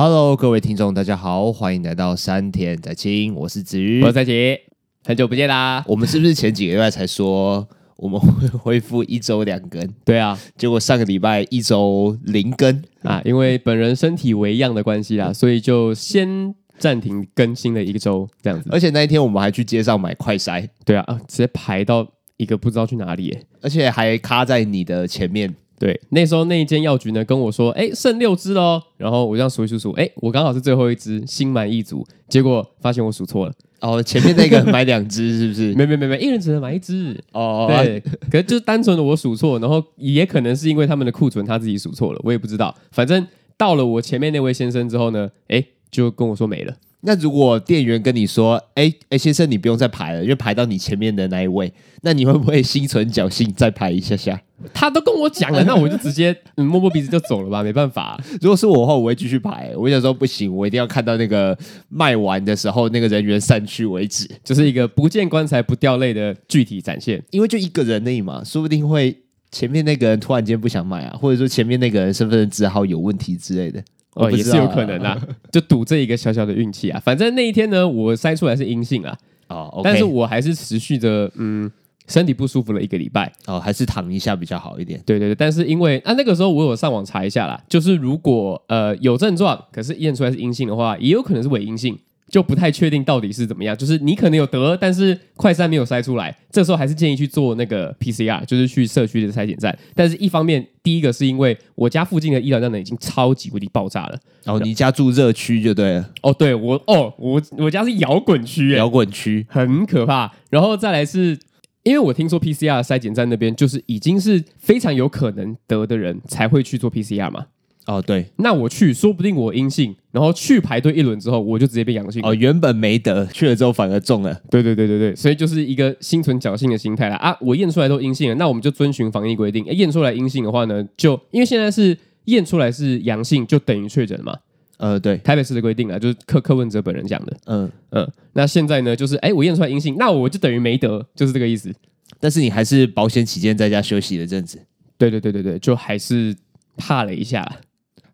Hello，各位听众，大家好，欢迎来到山田在清，我是子瑜，我是在奇，很久不见啦。我们是不是前几个月才说我们会恢复一周两更？对啊，结果上个礼拜一周零更啊，因为本人身体为恙的关系啦，所以就先暂停更新了一个周这样子。而且那一天我们还去街上买快筛，对啊，啊，直接排到一个不知道去哪里耶，而且还卡在你的前面。对，那时候那一间药局呢跟我说，哎，剩六支喽。然后我这样数一数数，哎，我刚好是最后一只，心满意足。结果发现我数错了，哦，前面那个买两支是不是？没没没没，一人只能买一只。哦，对，可是就是单纯的我数错，然后也可能是因为他们的库存他自己数错了，我也不知道。反正到了我前面那位先生之后呢，哎，就跟我说没了。那如果店员跟你说：“哎、欸、哎、欸，先生，你不用再排了，因为排到你前面的那一位。”那你会不会心存侥幸再排一下下？他都跟我讲了，那我就直接、嗯、摸摸鼻子就走了吧，没办法、啊。如果是我的话，我会继续排。我想说不行，我一定要看到那个卖完的时候，那个人员散去为止，就是一个不见棺材不掉泪的具体展现。因为就一个人而已嘛，说不定会前面那个人突然间不想买啊，或者说前面那个人身份证字号有问题之类的。哦，也是有可能啊，就赌这一个小小的运气啊。反正那一天呢，我筛出来是阴性啊。哦，okay、但是我还是持续着，嗯，身体不舒服了一个礼拜。哦，还是躺一下比较好一点。对对对，但是因为啊，那个时候我有上网查一下啦，就是如果呃有症状，可是验出来是阴性的话，也有可能是伪阴性。就不太确定到底是怎么样，就是你可能有得，但是快筛没有筛出来，这时候还是建议去做那个 PCR，就是去社区的筛检站。但是一方面，第一个是因为我家附近的医疗站呢已经超级无敌爆炸了。哦，你家住热区就对了。哦，对我哦，我我家是摇滚区，摇滚区很可怕。然后再来是因为我听说 PCR 筛检站那边就是已经是非常有可能得的人才会去做 PCR 嘛。哦，对，那我去，说不定我阴性，然后去排队一轮之后，我就直接变阳性。哦，原本没得，去了之后反而中了。对对对对对，所以就是一个心存侥幸的心态啦。啊，我验出来都阴性了，那我们就遵循防疫规定。验出来阴性的话呢，就因为现在是验出来是阳性，就等于确诊嘛。呃，对，台北市的规定啊，就是柯柯文哲本人讲的。嗯嗯，那现在呢，就是哎，我验出来阴性，那我就等于没得，就是这个意思。但是你还是保险起见，在家休息了阵子。对对对对对，就还是怕了一下。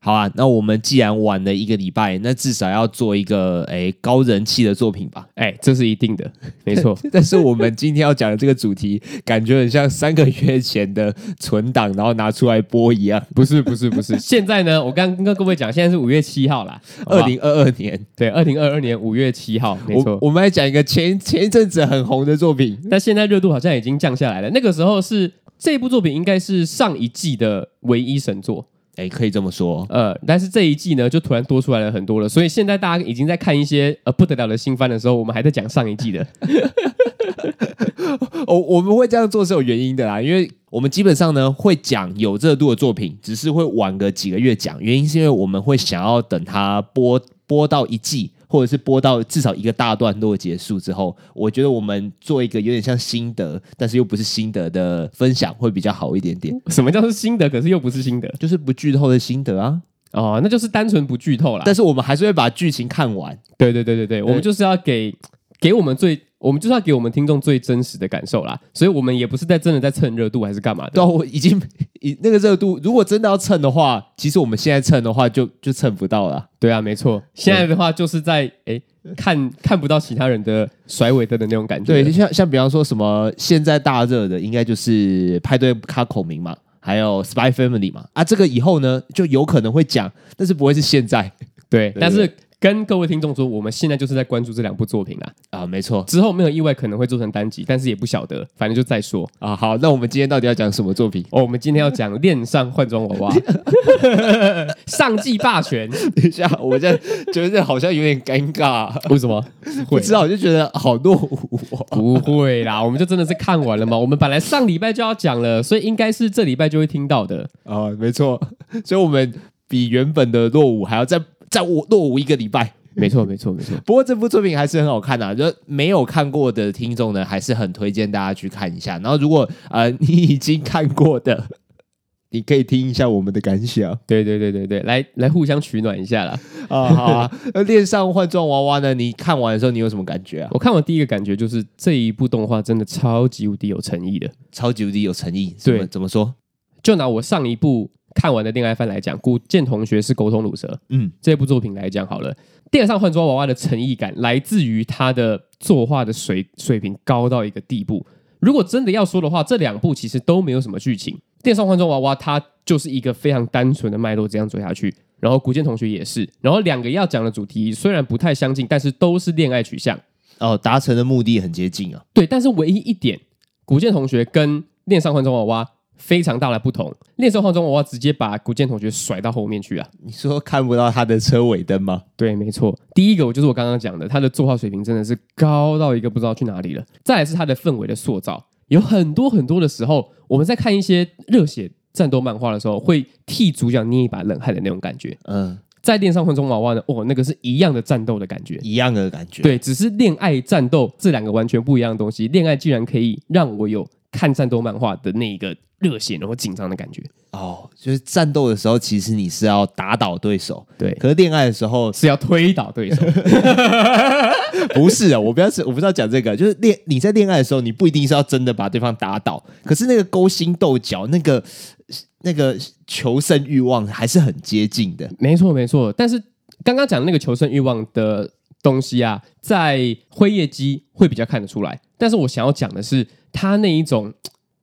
好啊，那我们既然晚了一个礼拜，那至少要做一个诶高人气的作品吧？哎，这是一定的，没错。但是我们今天要讲的这个主题，感觉很像三个月前的存档，然后拿出来播一样。不是，不是，不是。现在呢，我刚刚跟各位讲，现在是五月七号啦，二零二二年。对，二零二二年五月七号，没错。我，我们来讲一个前前一阵子很红的作品，但现在热度好像已经降下来了。那个时候是这部作品，应该是上一季的唯一神作。哎，可以这么说，呃，但是这一季呢，就突然多出来了很多了，所以现在大家已经在看一些呃不得了的新番的时候，我们还在讲上一季的。我 我们会这样做是有原因的啦，因为我们基本上呢会讲有热度的作品，只是会晚个几个月讲，原因是因为我们会想要等它播播到一季。或者是播到至少一个大段落结束之后，我觉得我们做一个有点像心得，但是又不是心得的分享会比较好一点点。什么叫做心得？可是又不是心得，就是不剧透的心得啊。哦，那就是单纯不剧透啦。但是我们还是会把剧情看完。对对对对对，我们就是要给给我们最。我们就是要给我们听众最真实的感受啦，所以我们也不是在真的在蹭热度还是干嘛的。对，我已经以那个热度，如果真的要蹭的话，其实我们现在蹭的话就就蹭不到了。对啊，没错，现在的话就是在哎看看不到其他人的甩尾灯的那种感觉。对，像像比方说什么现在大热的，应该就是派对卡孔明嘛，还有 Spy Family 嘛。啊，这个以后呢就有可能会讲，但是不会是现在。对，对但是。跟各位听众说，我们现在就是在关注这两部作品啦。啊，没错。之后没有意外可能会做成单集，但是也不晓得，反正就再说啊。好，那我们今天到底要讲什么作品？哦，我们今天要讲《恋上换装娃娃》上季霸权。等一下，我现在觉得这好像有点尴尬。为什么？不知道，我就觉得好落伍。不会啦，我们就真的是看完了嘛。我们本来上礼拜就要讲了，所以应该是这礼拜就会听到的啊。没错，所以我们比原本的落伍还要再。在我落伍一个礼拜，没错没错没错。不过这部作品还是很好看的，啊，就没有看过的听众呢，还是很推荐大家去看一下。然后如果呃你已经看过的，你可以听一下我们的感想。对对对对对，来来互相取暖一下啦。啊好啊。那恋上换装娃娃呢？你看完的时候你有什么感觉啊？我看完第一个感觉就是这一部动画真的超级无敌有诚意的，超级无敌有诚意。对，怎么说？就拿我上一部。看完的恋爱番来讲，古剑同学是沟通鲁蛇。嗯，这部作品来讲好了，电上换装娃娃的诚意感来自于他的作画的水水平高到一个地步。如果真的要说的话，这两部其实都没有什么剧情。电上换装娃娃它就是一个非常单纯的脉络，这样走下去。然后古剑同学也是，然后两个要讲的主题虽然不太相近，但是都是恋爱取向。哦，达成的目的很接近啊。对，但是唯一一点，古剑同学跟恋上换装娃娃。非常大的不同，恋上换装娃娃直接把古建同学甩到后面去啊！你说看不到他的车尾灯吗？对，没错。第一个我就是我刚刚讲的，他的作画水平真的是高到一个不知道去哪里了。再来是他的氛围的塑造，有很多很多的时候，我们在看一些热血战斗漫画的时候，会替主角捏一把冷汗的那种感觉。嗯，在恋上换中娃娃呢，哦，那个是一样的战斗的感觉，一样的感觉。对，只是恋爱战斗这两个完全不一样的东西，恋爱竟然可以让我有看战斗漫画的那一个。热血然后紧张的感觉哦，就是战斗的时候，其实你是要打倒对手，对。可是恋爱的时候是要推倒对手，不是啊？我不要是我不知道讲这个，就是恋你在恋爱的时候，你不一定是要真的把对方打倒，可是那个勾心斗角，那个那个求胜欲望还是很接近的。没错，没错。但是刚刚讲的那个求胜欲望的东西啊，在辉夜姬会比较看得出来。但是我想要讲的是，他那一种。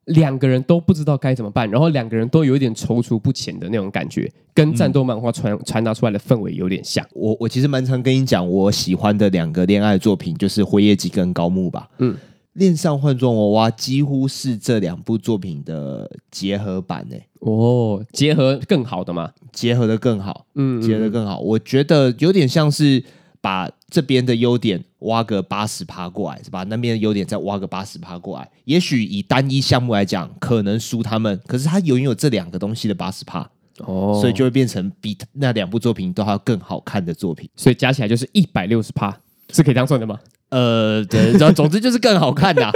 两个人都不知道该怎么办，然后两个人都有一点踌躇不前的那种感觉，跟战斗漫画传传达出来的氛围有点像。我我其实蛮常跟你讲，我喜欢的两个恋爱作品就是《辉夜姬》跟《高木》吧。嗯，《恋上换装娃娃》几乎是这两部作品的结合版诶。哦，结合更好的吗？结合的更好，嗯，结合的更好。我觉得有点像是。把这边的优点挖个八十趴过来，是吧？那边的优点再挖个八十趴过来。也许以单一项目来讲，可能输他们，可是他拥有这两个东西的八十趴，哦，所以就会变成比那两部作品都还要更好看的作品。所以加起来就是一百六十趴，是可以这样算的吗？呃，对，总之就是更好看呐。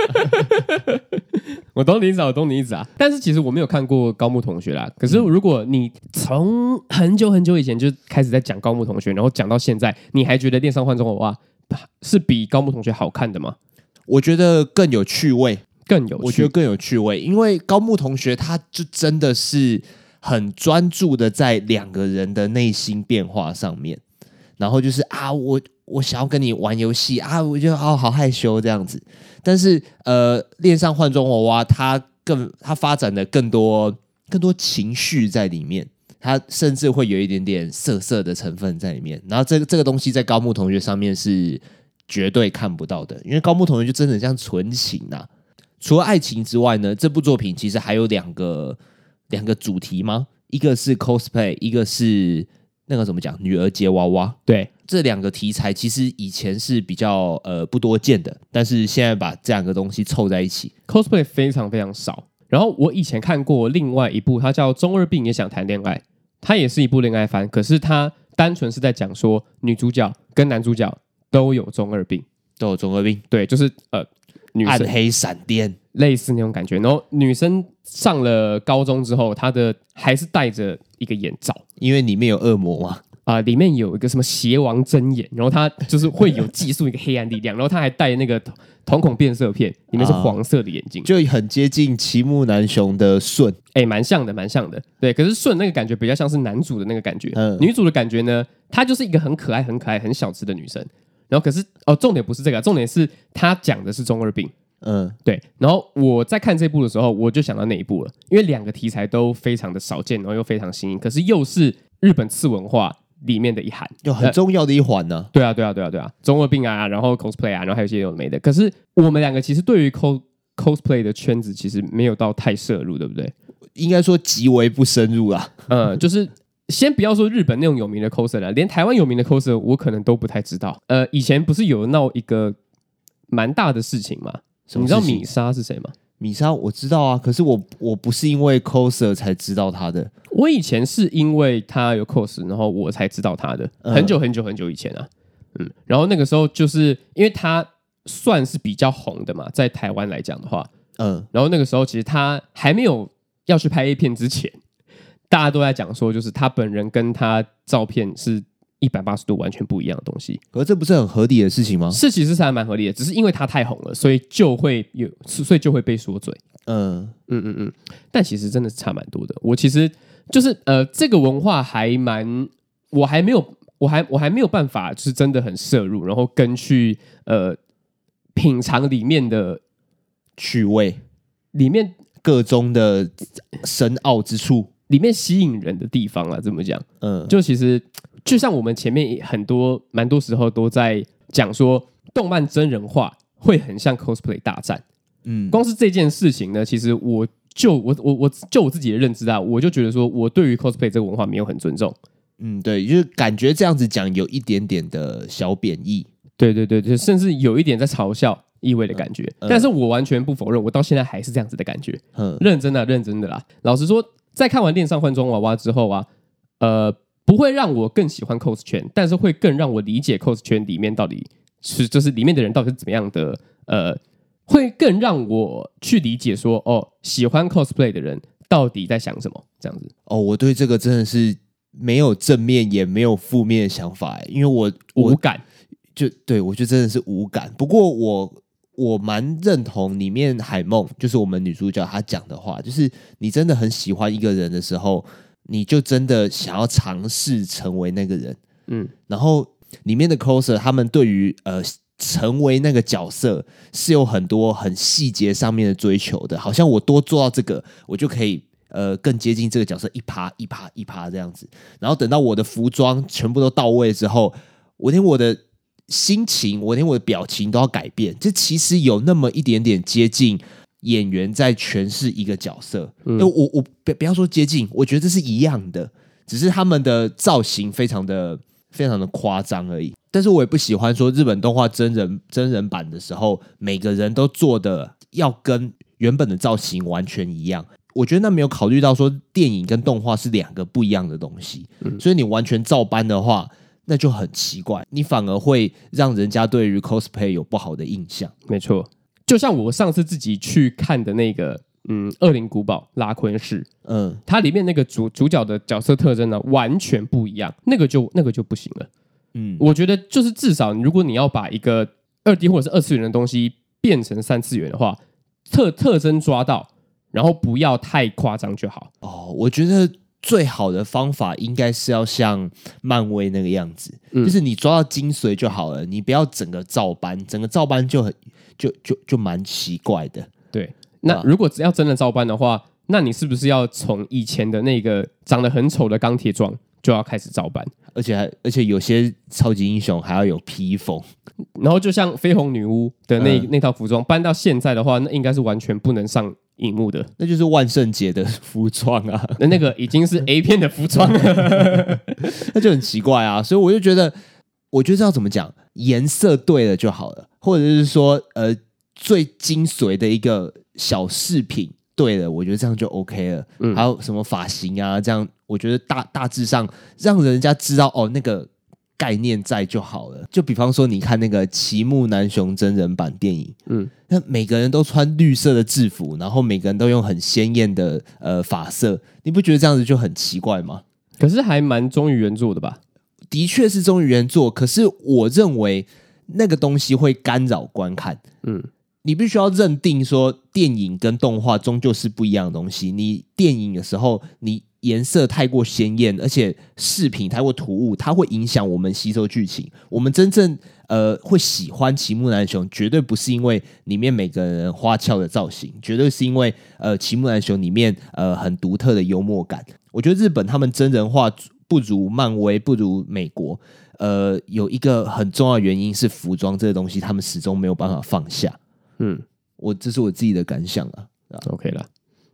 我懂你意思，我懂你意思啊。但是其实我没有看过高木同学啦。可是如果你从很久很久以前就开始在讲高木同学，然后讲到现在，你还觉得恋上换装娃娃是比高木同学好看的吗？我觉得更有趣味，更有趣，我觉得更有趣味，因为高木同学他就真的是很专注的在两个人的内心变化上面，然后就是啊我。我想要跟你玩游戏啊，我觉得好好害羞这样子。但是呃，恋上换装娃娃，它更它发展的更多更多情绪在里面，它甚至会有一点点色色的成分在里面。然后这个这个东西在高木同学上面是绝对看不到的，因为高木同学就真的像纯情呐、除了爱情之外呢，这部作品其实还有两个两个主题吗？一个是 cosplay，一个是。那个怎么讲？女儿节娃娃，对，这两个题材其实以前是比较呃不多见的，但是现在把这两个东西凑在一起，cosplay 非常非常少。然后我以前看过另外一部，它叫《中二病也想谈恋爱》，它也是一部恋爱番，可是它单纯是在讲说女主角跟男主角都有中二病，都有中二病，对，就是呃，女生暗黑闪电类似那种感觉。然后女生上了高中之后，她的还是戴着一个眼罩。因为里面有恶魔嘛，啊、呃，里面有一个什么邪王真眼，然后他就是会有寄宿一个黑暗力量，然后他还戴那个瞳孔变色片，里面是黄色的眼睛，就很接近齐木楠雄的顺，哎，蛮像的，蛮像的，对。可是顺那个感觉比较像是男主的那个感觉，嗯，女主的感觉呢，她就是一个很可爱、很可爱、很小资的女生，然后可是哦，重点不是这个，重点是她讲的是中二病，嗯，对。然后我在看这部的时候，我就想到那一部了，因为两个题材都非常的少见，然后又非常新颖，可是又是日本次文化里面的一环，就很重要的一环呢、啊。对啊，对啊，对啊，对啊，中二病啊，然后 cosplay 啊，然后还有一些有的没的。可是我们两个其实对于 cos cosplay 的圈子其实没有到太涉入，对不对？应该说极为不深入啊。嗯，就是先不要说日本那种有名的 coser 了，连台湾有名的 coser 我可能都不太知道。呃，以前不是有闹一个蛮大的事情吗？你知道米莎是谁吗？米莎我知道啊，可是我我不是因为 coser 才知道他的。我以前是因为他有 cos，然后我才知道他的。很久很久很久以前啊，嗯，然后那个时候就是因为他算是比较红的嘛，在台湾来讲的话，嗯，然后那个时候其实他还没有要去拍 A 片之前，大家都在讲说，就是他本人跟他照片是。一百八十度完全不一样的东西，可是这不是很合理的事情吗？是，其实是还蛮合理的，只是因为它太红了，所以就会有，所以就会被说嘴。嗯。嗯嗯嗯，但其实真的是差蛮多的。我其实就是呃，这个文化还蛮，我还没有，我还我还没有办法，就是真的很摄入，然后跟去呃品尝里面的趣味，里面各中的深奥之处，里面吸引人的地方啊，这么讲，嗯，就其实就像我们前面很多蛮多时候都在讲说，动漫真人化会很像 cosplay 大战，嗯，光是这件事情呢，其实我。就我我我就我自己的认知啊，我就觉得说，我对于 cosplay 这个文化没有很尊重。嗯，对，就是感觉这样子讲有一点点的小贬义。对对对对，甚至有一点在嘲笑意味的感觉。嗯嗯、但是我完全不否认，我到现在还是这样子的感觉。嗯，认真的、啊、认真的啦。老实说，在看完《恋上换装娃娃》之后啊，呃，不会让我更喜欢 cos 圈，但是会更让我理解 cos 圈里面到底是就是里面的人到底是怎么样的呃。会更让我去理解说，哦，喜欢 cosplay 的人到底在想什么？这样子哦，我对这个真的是没有正面也没有负面的想法，因为我无感，就对我就真的是无感。不过我我蛮认同里面海梦，就是我们女主角她讲的话，就是你真的很喜欢一个人的时候，你就真的想要尝试成为那个人，嗯，然后里面的 coser 他们对于呃。成为那个角色是有很多很细节上面的追求的，好像我多做到这个，我就可以呃更接近这个角色一趴一趴一趴这样子。然后等到我的服装全部都到位之后，我连我的心情，我连我的表情都要改变。这其实有那么一点点接近演员在诠释一个角色。嗯，我我不不要说接近，我觉得这是一样的，只是他们的造型非常的非常的夸张而已。但是我也不喜欢说日本动画真人真人版的时候，每个人都做的要跟原本的造型完全一样。我觉得那没有考虑到说电影跟动画是两个不一样的东西，嗯，所以你完全照搬的话，那就很奇怪，你反而会让人家对于 cosplay 有不好的印象。没错，就像我上次自己去看的那个，嗯，《恶灵古堡》拉昆市，嗯，它里面那个主主角的角色特征呢，完全不一样，那个就那个就不行了。嗯，我觉得就是至少，如果你要把一个二 D 或者是二次元的东西变成三次元的话，特特征抓到，然后不要太夸张就好。哦，我觉得最好的方法应该是要像漫威那个样子，嗯，就是你抓到精髓就好了，你不要整个照搬，整个照搬就很就就就蛮奇怪的。对，那如果只要真的照搬的话，那你是不是要从以前的那个长得很丑的钢铁壮就要开始照搬？而且还，而且有些超级英雄还要有披风，然后就像绯红女巫的那、嗯、那套服装搬到现在的话，那应该是完全不能上荧幕的，那就是万圣节的服装啊，那那个已经是 A 片的服装了，那就很奇怪啊。所以我就觉得，我觉得要怎么讲，颜色对了就好了，或者是说，呃，最精髓的一个小饰品对了，我觉得这样就 OK 了。嗯，还有什么发型啊，这样。我觉得大大致上让人家知道哦，那个概念在就好了。就比方说，你看那个奇木南雄真人版电影，嗯，那每个人都穿绿色的制服，然后每个人都用很鲜艳的呃发色，你不觉得这样子就很奇怪吗？可是还蛮忠于原作的吧？的确是忠于原作，可是我认为那个东西会干扰观看。嗯，你必须要认定说，电影跟动画终究是不一样的东西。你电影的时候，你颜色太过鲜艳，而且饰品太过突兀，它会影响我们吸收剧情。我们真正呃会喜欢齐木楠雄，绝对不是因为里面每个人花俏的造型，绝对是因为呃齐木楠雄里面呃很独特的幽默感。我觉得日本他们真人化不如漫威，不如美国。呃，有一个很重要的原因是服装这个东西，他们始终没有办法放下。嗯，我这是我自己的感想啊。OK 了，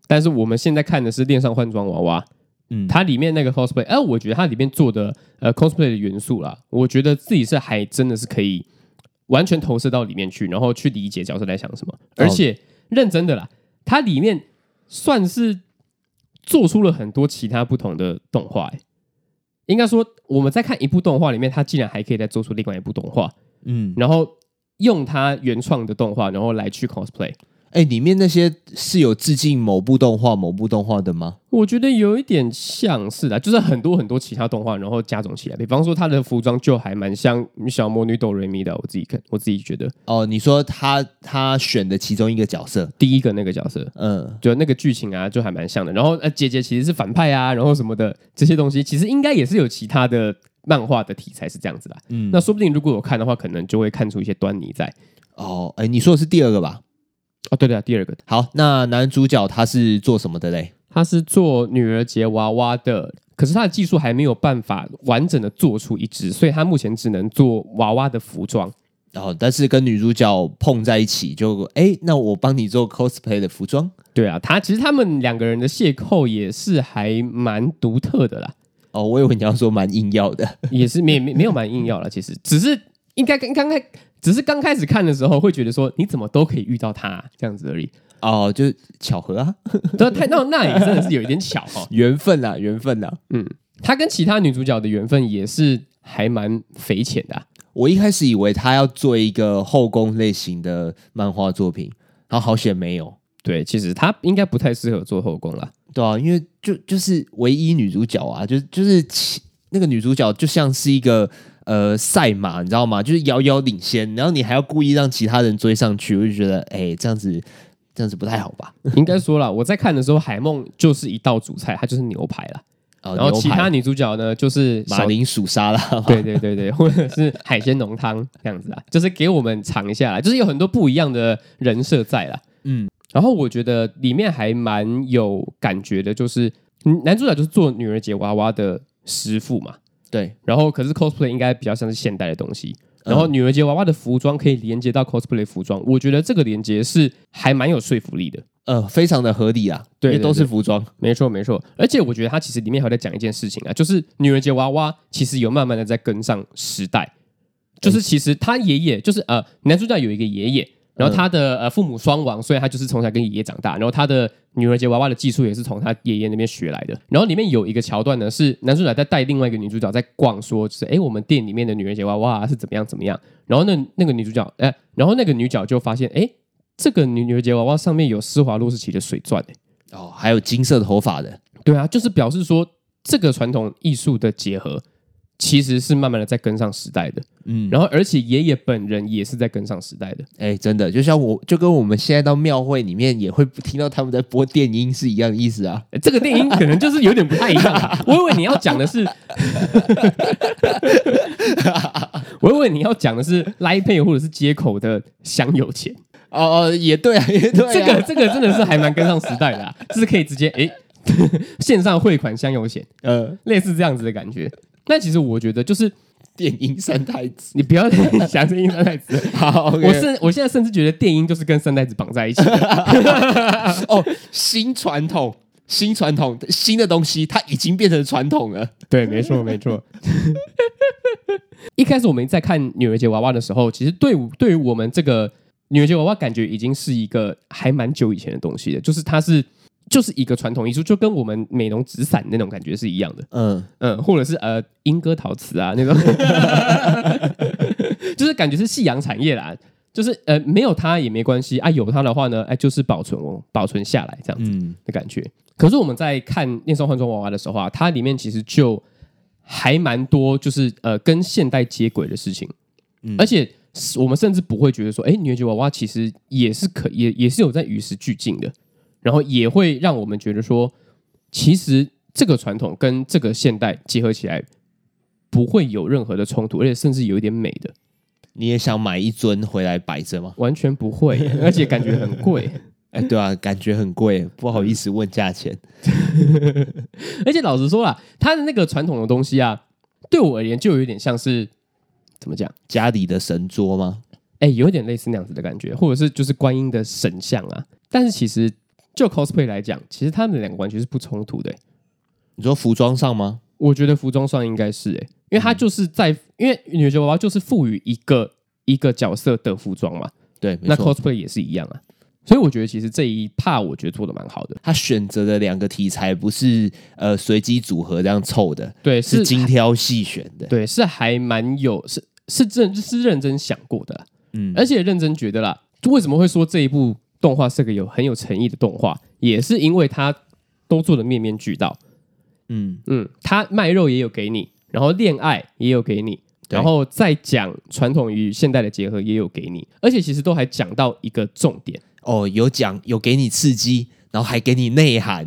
但是我们现在看的是恋上换装娃娃。嗯，它里面那个 cosplay，哎、呃，我觉得它里面做的呃 cosplay 的元素啦，我觉得自己是还真的是可以完全投射到里面去，然后去理解角色在想什么。而且认真的啦，它里面算是做出了很多其他不同的动画、欸。应该说，我们在看一部动画里面，它竟然还可以再做出另外一部动画，嗯，然后用它原创的动画，然后来去 cosplay。哎，里面那些是有致敬某部动画、某部动画的吗？我觉得有一点像是的，就是很多很多其他动画，然后加总起来。比方说，他的服装就还蛮像小魔女哆瑞咪的。我自己看，我自己觉得。哦，你说他他选的其中一个角色，第一个那个角色，嗯，就那个剧情啊，就还蛮像的。然后呃，姐姐其实是反派啊，然后什么的这些东西，其实应该也是有其他的漫画的题材是这样子的。嗯，那说不定如果我看的话，可能就会看出一些端倪在。哦，哎，你说的是第二个吧？哦，对对啊，第二个好，那男主角他是做什么的嘞？他是做女儿节娃娃的，可是他的技术还没有办法完整的做出一只，所以他目前只能做娃娃的服装。然后，但是跟女主角碰在一起就，就哎，那我帮你做 cosplay 的服装。对啊，他其实他们两个人的邂逅也是还蛮独特的啦。哦，我以为你要说蛮硬要的，也是没没没有蛮硬要了，其实只是应该刚刚开。只是刚开始看的时候会觉得说，你怎么都可以遇到他、啊、这样子而已哦，就是巧合啊，对，太那那也真的是有一点巧哈、哦，缘分啊，缘分啊，嗯，他跟其他女主角的缘分也是还蛮匪浅的、啊。我一开始以为他要做一个后宫类型的漫画作品，然后好险没有。对，其实他应该不太适合做后宫啦，对啊，因为就就是唯一女主角啊，就就是其那个女主角就像是一个。呃，赛马你知道吗？就是遥遥领先，然后你还要故意让其他人追上去，我就觉得，哎，这样子这样子不太好吧？应该说了，我在看的时候，海梦就是一道主菜，它就是牛排了。哦、然后其他女主角呢，就是马铃薯沙拉，对对对对，或者是海鲜浓汤这样子啊，就是给我们尝一下，就是有很多不一样的人设在了。嗯，然后我觉得里面还蛮有感觉的，就是男主角就是做女儿节娃娃的师傅嘛。对，然后可是 cosplay 应该比较像是现代的东西，然后女儿节娃娃的服装可以连接到 cosplay 服装，我觉得这个连接是还蛮有说服力的，呃，非常的合理啊，对，因为都是服装，没错没错，而且我觉得它其实里面还在讲一件事情啊，就是女儿节娃娃其实有慢慢的在跟上时代，就是其实他爷爷就是呃男主角有一个爷爷。然后他的呃父母双亡，所以他就是从小跟爷爷长大。然后他的女儿节娃娃的技术也是从他爷爷那边学来的。然后里面有一个桥段呢，是男主角在带另外一个女主角在逛，说就是哎，我们店里面的女儿节娃娃是怎么样怎么样。然后那那个女主角哎，然后那个女角就发现哎，这个女女儿节娃娃上面有施华洛世奇的水钻哎，哦，还有金色的头发的，对啊，就是表示说这个传统艺术的结合。其实是慢慢的在跟上时代的，嗯，然后而且爷爷本人也是在跟上时代的，哎，真的，就像我就跟我们现在到庙会里面也会听到他们在播电音是一样的意思啊。这个电音可能就是有点不太一样啊。我以为你要讲的是，我以为你要讲的是 Line Pay 或者是接口的香油钱。哦哦，也对啊，也对啊，这个这个真的是还蛮跟上时代的啊，就是可以直接哎 线上汇款香油钱，呃，类似这样子的感觉。但其实我觉得，就是电音三太子，你不要想电音三太子。好我甚我现在甚至觉得电音就是跟三太子绑在一起。哦，新传统，新传统，新的东西，它已经变成传统了。对，没错，没错。一开始我们在看女儿节娃娃的时候，其实对对于我们这个女儿节娃娃，感觉已经是一个还蛮久以前的东西了，就是它是。就是一个传统艺术，就跟我们美容纸伞那种感觉是一样的。嗯嗯，或者是呃莺歌陶瓷啊那种，就是感觉是夕阳产业啦。就是呃没有它也没关系啊，有它的话呢，哎就是保存哦，保存下来这样子的感觉。嗯、可是我们在看《恋上换装娃娃》的时候啊，它里面其实就还蛮多，就是呃跟现代接轨的事情。嗯、而且我们甚至不会觉得说，哎，女儿节娃娃其实也是可也也是有在与时俱进的。然后也会让我们觉得说，其实这个传统跟这个现代结合起来，不会有任何的冲突，而且甚至有一点美的。你也想买一尊回来摆着吗？完全不会，而且感觉很贵。哎，对啊，感觉很贵，不好意思问价钱。而且老实说啦，它的那个传统的东西啊，对我而言就有点像是怎么讲，家里的神桌吗？哎，有点类似那样子的感觉，或者是就是观音的神像啊。但是其实。就 cosplay 来讲，其实他们两个完全是不冲突的、欸。你说服装上吗？我觉得服装上应该是哎、欸，因为他就是在，嗯、因为女儿节娃娃就是赋予一个一个角色的服装嘛。对，那 cosplay 也是一样啊。所以我觉得其实这一 part 我觉得做的蛮好的。他选择的两个题材不是呃随机组合这样凑的，对，是，是精挑细选的。对，是还蛮有是是认是认真想过的。嗯，而且认真觉得啦，为什么会说这一部？动画是个有很有诚意的动画，也是因为它都做的面面俱到。嗯嗯，它卖肉也有给你，然后恋爱也有给你，然后再讲传统与现代的结合也有给你，而且其实都还讲到一个重点哦，有讲有给你刺激。然后还给你内涵，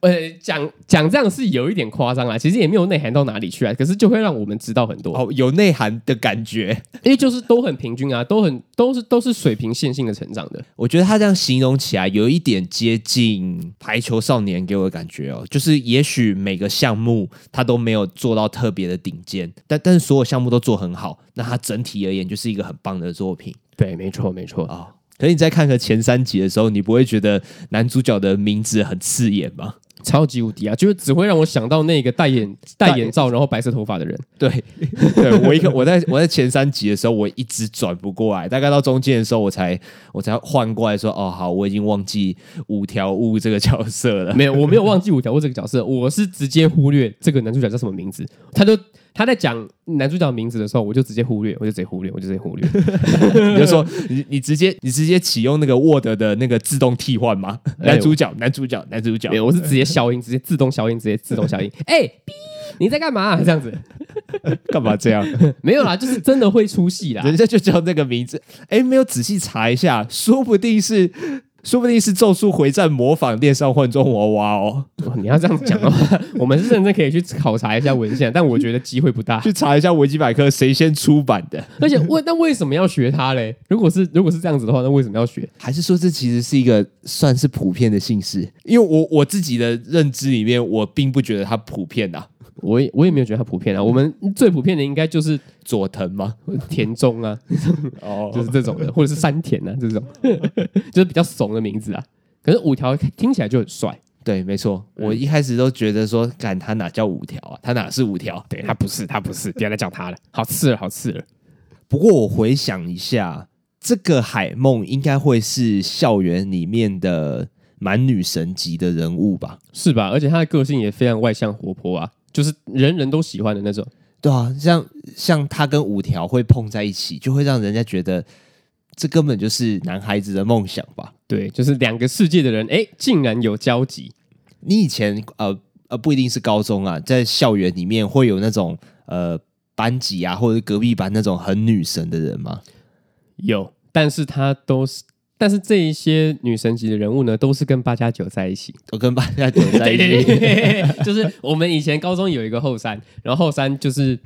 呃，讲讲这样是有一点夸张啦，其实也没有内涵到哪里去啊，可是就会让我们知道很多哦，有内涵的感觉，因为就是都很平均啊，都很都是都是水平线性的成长的。我觉得他这样形容起来有一点接近排球少年给我的感觉哦，就是也许每个项目他都没有做到特别的顶尖，但但是所有项目都做很好，那他整体而言就是一个很棒的作品。对，没错，没错啊。哦可是你在看个前三集的时候，你不会觉得男主角的名字很刺眼吗？超级无敌啊！就是只会让我想到那个戴眼戴眼罩然后白色头发的人。对，对我一个我在我在前三集的时候，我一直转不过来，大概到中间的时候，我才我才换过来说，哦，好，我已经忘记五条悟这个角色了。没有，我没有忘记五条悟这个角色，我是直接忽略这个男主角叫什么名字，他就。他在讲男主角名字的时候，我就直接忽略，我就直接忽略，我就直接忽略。你就说你你直接你直接启用那个 Word 的那个自动替换吗？男主角，男主角，男主角。我是直接消音，直接自动消音，直接自动消音。哎、欸，你在干嘛？这样子，干嘛这样？没有啦，就是真的会出戏啦。人家就叫那个名字，哎、欸，没有仔细查一下，说不定是。说不定是《咒术回战》模仿恋上换装娃娃哦。你要这样讲的话，我们是认真可以去考察一下文献，但我觉得机会不大。去查一下维基百科，谁先出版的？而且为那为什么要学它嘞？如果是如果是这样子的话，那为什么要学？还是说这其实是一个算是普遍的姓氏？因为我我自己的认知里面，我并不觉得它普遍啊。我也我也没有觉得它普遍啊。我们最普遍的应该就是佐藤嘛？田中啊，哦，就是这种的，或者是山田啊，这种 就是比较怂的名字啊。可是五条听起来就很帅。对，没错。我一开始都觉得说，干他哪叫五条啊？他哪是五条？对，他不是，他不是，别来讲他了。好刺了，好刺了。不过我回想一下，这个海梦应该会是校园里面的蛮女神级的人物吧？是吧？而且他的个性也非常外向活泼啊。就是人人都喜欢的那种，对啊，像像他跟五条会碰在一起，就会让人家觉得这根本就是男孩子的梦想吧？对，就是两个世界的人，哎，竟然有交集。你以前呃呃不一定是高中啊，在校园里面会有那种呃班级啊，或者隔壁班那种很女神的人吗？有，但是他都是。但是这一些女神级的人物呢，都是跟八加九在一起。我跟八加九在一起，对 对对，就是我们以前高中有一个后山，然后后山就是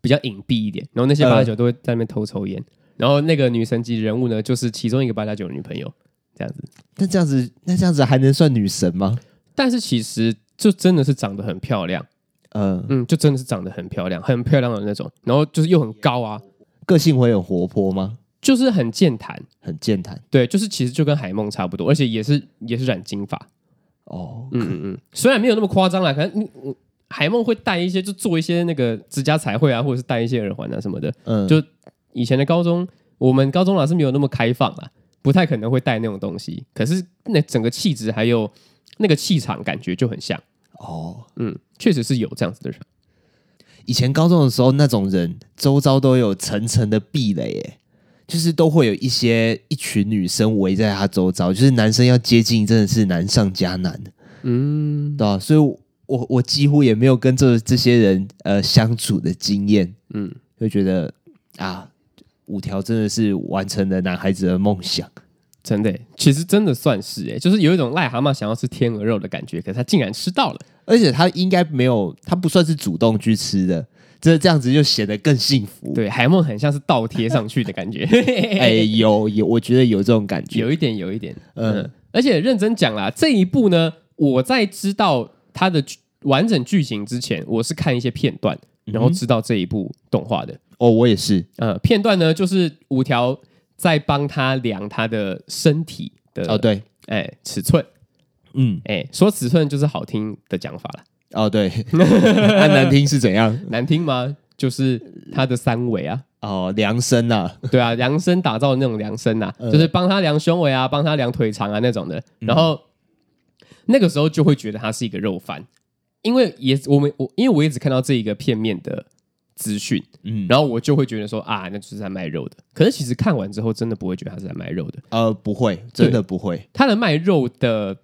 比较隐蔽一点，然后那些八加九都会在那边偷抽烟，然后那个女神级人物呢，就是其中一个八加九的女朋友，这样子。那这样子，那这样子还能算女神吗？但是其实就真的是长得很漂亮，嗯嗯，就真的是长得很漂亮，很漂亮的那种，然后就是又很高啊，个性会很活泼吗？就是很健谈，很健谈，对，就是其实就跟海梦差不多，而且也是也是染金发。哦，嗯嗯嗯，虽然没有那么夸张啦，可能海梦会戴一些，就做一些那个指甲彩绘啊，或者是戴一些耳环啊什么的，嗯，就以前的高中，我们高中老师没有那么开放啊，不太可能会戴那种东西，可是那整个气质还有那个气场感觉就很像。哦，嗯，确实是有这样子的人，以前高中的时候那种人周遭都有层层的壁垒，耶。就是都会有一些一群女生围在他周遭，就是男生要接近真的是难上加难，嗯，对吧？所以我我几乎也没有跟这这些人呃相处的经验，嗯，就觉得啊，五条真的是完成了男孩子的梦想，真的，其实真的算是哎，就是有一种癞蛤蟆想要吃天鹅肉的感觉，可是他竟然吃到了，而且他应该没有，他不算是主动去吃的。这这样子就显得更幸福。对，海梦很像是倒贴上去的感觉。哎，有有，我觉得有这种感觉，有一点，有一点。嗯，嗯，而且认真讲啦，这一部呢，我在知道它的完整剧情之前，我是看一些片段，然后知道这一部动画的。哦，我也是。呃，片段呢，就是五条在帮他量他的身体的。哦，对，哎，尺寸。嗯，哎，说尺寸就是好听的讲法了。哦，对，按难听是怎样？难听吗？就是他的三围啊，哦，量身啊，对啊，量身打造的那种量身啊，嗯、就是帮他量胸围啊，帮他量腿长啊那种的。然后、嗯、那个时候就会觉得他是一个肉贩，因为也我们我因为我一直看到这一个片面的资讯，嗯，然后我就会觉得说啊，那就是在卖肉的。可是其实看完之后，真的不会觉得他是在卖肉的。呃，不会，真的不会。他的卖肉的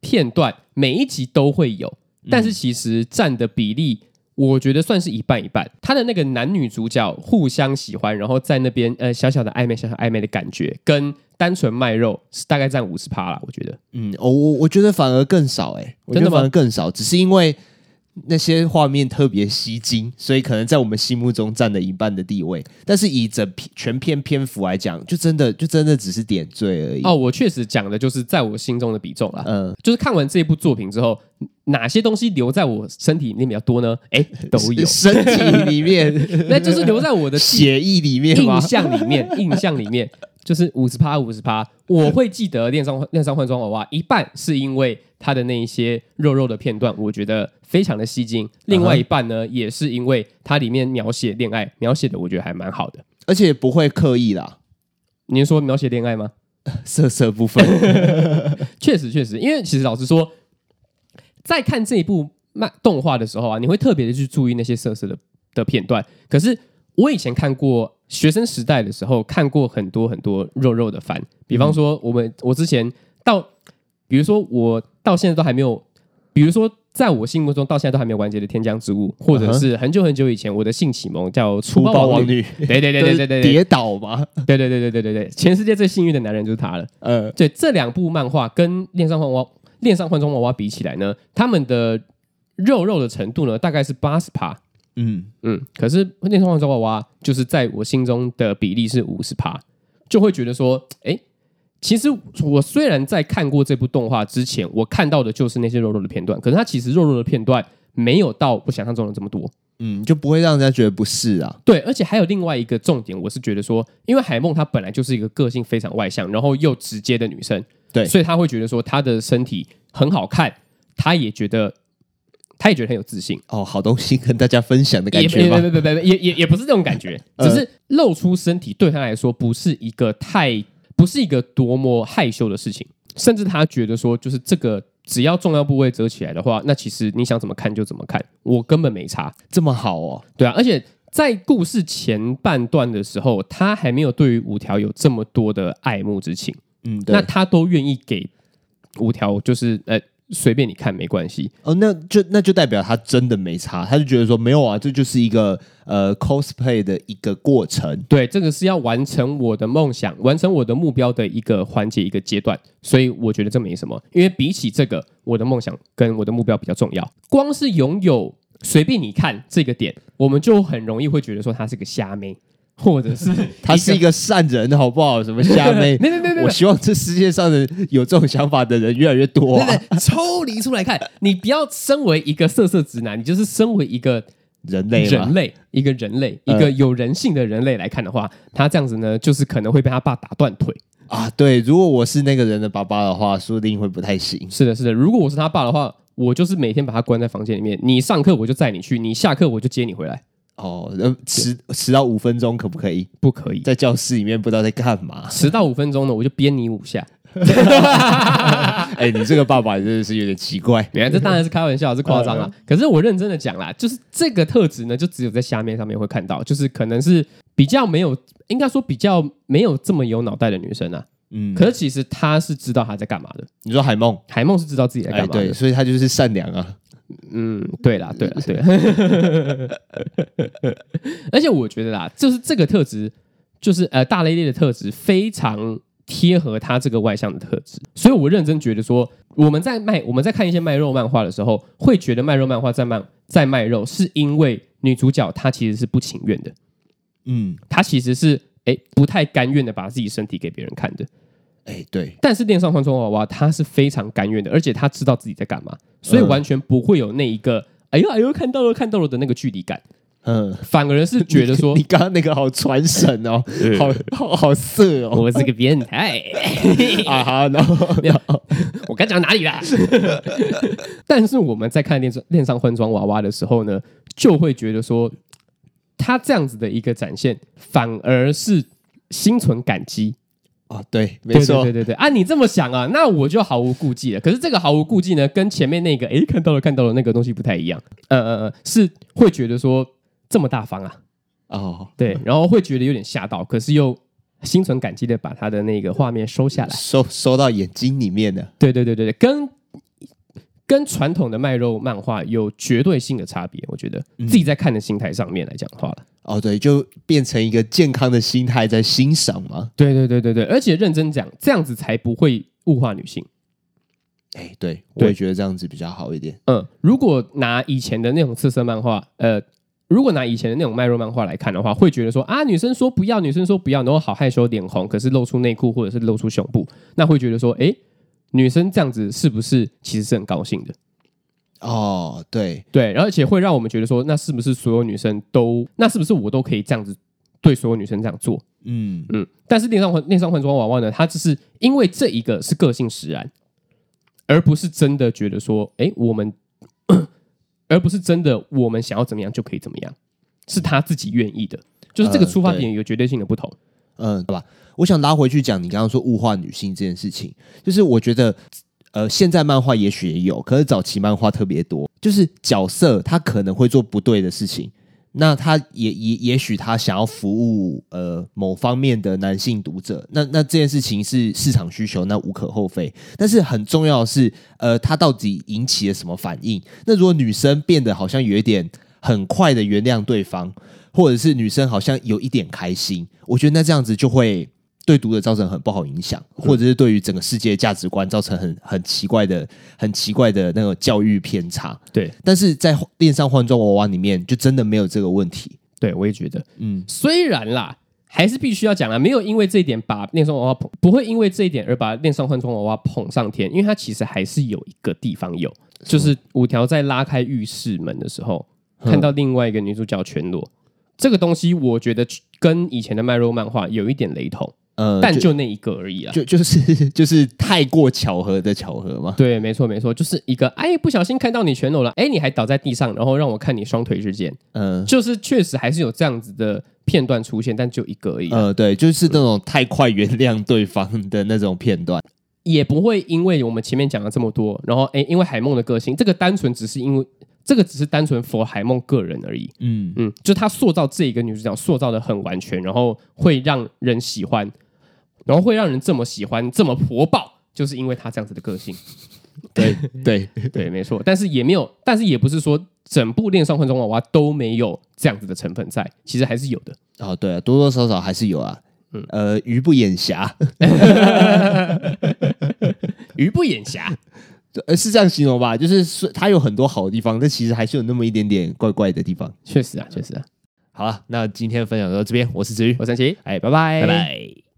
片段每一集都会有，但是其实占的比例，我觉得算是一半一半。他的那个男女主角互相喜欢，然后在那边呃小小的暧昧，小小暧昧的感觉，跟单纯卖肉是大概占五十趴啦。我觉得，嗯，我我我觉得反而更少哎、欸，真的反而更少，只是因为。那些画面特别吸睛，所以可能在我们心目中占了一半的地位。但是以整篇全篇篇幅来讲，就真的就真的只是点缀而已。哦，我确实讲的就是在我心中的比重啦。嗯，就是看完这一部作品之后，哪些东西留在我身体里面比较多呢？哎，都有身体里面，那就是留在我的血液里面、印象里面、印象里面。就是五十趴五十趴，我会记得恋上恋上换装娃娃一半是因为他的那一些肉肉的片段，我觉得非常的吸睛。另外一半呢，也是因为它里面描写恋爱，描写的我觉得还蛮好的，而且不会刻意啦。您说描写恋爱吗？色色部分，确实确实，因为其实老实说，在看这一部漫动画的时候啊，你会特别的去注意那些色色的的片段。可是我以前看过。学生时代的时候看过很多很多肉肉的番，比方说我们我之前到，比如说我到现在都还没有，比如说在我心目中到现在都还没有完结的《天降之物》，或者是很久很久以前我的性启蒙叫《粗暴王女》，对对对对对 对，跌倒嘛，对对对。对对对对，全世界最幸运的男人就是他了。呃，对，这两部漫画跟《恋上换娃恋上换装娃娃》比起来呢，他们的肉肉的程度呢，大概是八十趴。嗯。嗯，可是《恋上换装娃娃》就是在我心中的比例是五十趴，就会觉得说，哎，其实我虽然在看过这部动画之前，我看到的就是那些肉肉的片段，可是它其实肉肉的片段没有到我想象中的这么多，嗯，就不会让人家觉得不适啊。对，而且还有另外一个重点，我是觉得说，因为海梦她本来就是一个个性非常外向，然后又直接的女生，对，所以她会觉得说她的身体很好看，她也觉得。她也觉得很有自信哦，好东西跟大家分享的感觉吗？也不不不不，也也也不是这种感觉，只是露出身体对她来说不是一个太不是一个多么害羞的事情，甚至他觉得说，就是这个只要重要部位遮起来的话，那其实你想怎么看就怎么看，我根本没差，这么好哦。对啊，而且在故事前半段的时候，他还没有对于五条有这么多的爱慕之情，嗯，那他都愿意给五条，就是呃。随便你看没关系哦，那就那就代表他真的没差，他就觉得说没有啊，这就是一个呃 cosplay 的一个过程，对，这个是要完成我的梦想、完成我的目标的一个环节、一个阶段，所以我觉得这没什么，因为比起这个，我的梦想跟我的目标比较重要。光是拥有随便你看这个点，我们就很容易会觉得说他是个瞎妹。或者是 他是一个善人，好不好？什么虾妹？没没没没，我希望这世界上的有这种想法的人越来越多、啊。对对，抽离出来看，你不要身为一个色色直男，你就是身为一个人类，人类，一个人类，一个有人性的人类来看的话，他这样子呢，就是可能会被他爸打断腿啊。对，如果我是那个人的爸爸的话，说不定会不太行。是的，是的。如果我是他爸的话，我就是每天把他关在房间里面，你上课我就载你去，你下课我就接你回来。哦，迟迟到五分钟可不可以？不可以，在教室里面不知道在干嘛。迟到五分钟呢，我就鞭你五下。哎、欸，你这个爸爸真的是有点奇怪。没有，这当然是开玩笑，是夸张啊。可是我认真的讲啦，就是这个特质呢，就只有在下面上面会看到，就是可能是比较没有，应该说比较没有这么有脑袋的女生啊。嗯，可是其实她是知道她在干嘛的。你说海梦，海梦是知道自己在干嘛的，欸，对，所以她就是善良啊。嗯，对啦，对啦，对啦。而且我觉得啦，就是这个特质，就是呃大咧咧的特质，非常贴合他这个外向的特质。所以我认真觉得说，我们在卖我们在看一些卖肉漫画的时候，会觉得卖肉漫画在卖在卖肉，是因为女主角她其实是不情愿的。嗯，她其实是哎不太甘愿的把自己身体给别人看的。哎，对。但是恋上换装娃娃，他是非常甘愿的，而且他知道自己在干嘛。所以完全不会有那一个哎呦哎呦看到了看到了的那个距离感，嗯，反而是觉得说 你刚刚那个好传神哦，好好好色哦，我是个变态 啊哈，然后我刚讲哪里啦？但是我们在看恋上恋上换装娃娃的时候呢，就会觉得说他这样子的一个展现，反而是心存感激。哦，对，没错，对对对对啊，你这么想啊，那我就毫无顾忌了。可是这个毫无顾忌呢，跟前面那个哎看到了看到了那个东西不太一样。呃呃呃，是会觉得说这么大方啊？哦，对，然后会觉得有点吓到，可是又心存感激的把他的那个画面收下来，收收到眼睛里面的。对对对对对，跟跟传统的卖肉漫画有绝对性的差别，我觉得自己在看的心态上面来讲的话了。哦，对，就变成一个健康的心态在欣赏嘛。对对对对对，而且认真讲，这样子才不会物化女性。哎，对，我也觉得这样子比较好一点。嗯，如果拿以前的那种色色漫画，呃，如果拿以前的那种卖肉漫画来看的话，会觉得说啊，女生说不要，女生说不要，然后好害羞，脸红，可是露出内裤或者是露出胸部，那会觉得说，哎，女生这样子是不是其实是很高兴的？哦，对对，而且会让我们觉得说，那是不是所有女生都，那是不是我都可以这样子对所有女生这样做？嗯嗯。但是恋上恋上换装娃娃呢，它只是因为这一个是个性使然。而不是真的觉得说，哎，我们，而不是真的我们想要怎么样就可以怎么样，是他自己愿意的，就是这个出发点有绝对性的不同，嗯，对吧？我想拉回去讲你刚刚说物化女性这件事情，就是我觉得，呃，现在漫画也许也有，可是早期漫画特别多，就是角色他可能会做不对的事情。那他也也也许他想要服务呃某方面的男性读者，那那这件事情是市场需求，那无可厚非。但是很重要的是，呃，他到底引起了什么反应？那如果女生变得好像有一点很快的原谅对方，或者是女生好像有一点开心，我觉得那这样子就会。对读者造成很不好影响，或者是对于整个世界价值观造成很很奇怪的、很奇怪的那个教育偏差。对，但是在恋上换装娃娃里面，就真的没有这个问题。对，我也觉得，嗯，虽然啦，还是必须要讲啦，没有因为这一点把恋上娃娃捧，不会因为这一点而把恋上换装娃娃捧上天，因为它其实还是有一个地方有，就是五条在拉开浴室门的时候，看到另外一个女主角全裸，这个东西我觉得跟以前的卖肉漫画有一点雷同。呃，但就那一个而已啊，就 就是就是太过巧合的巧合嘛。对，没错没错，就是一个哎，不小心看到你全裸了，哎，你还倒在地上，然后让我看你双腿之间，嗯、呃，就是确实还是有这样子的片段出现，但就一个而已、啊。呃，对，就是那种太快原谅对方的那种片段，也不会因为我们前面讲了这么多，然后哎，因为海梦的个性，这个单纯只是因为这个只是单纯 for 海梦个人而已。嗯嗯，就他塑造这一个女主角塑造的很完全，然后会让人喜欢。然后会让人这么喜欢，这么火爆，就是因为他这样子的个性。对 对对，没错。但是也没有，但是也不是说整部恋上换装娃娃都没有这样子的成分在，其实还是有的。哦，对啊，多多少少还是有啊。嗯，呃，鱼不眼瞎，鱼不眼瞎，呃，是这样形容吧？就是它有很多好的地方，但其实还是有那么一点点怪怪的地方。确实啊，确实啊。好了，那今天分享到这边，我是子瑜，我是陈奇，哎，拜拜，拜拜。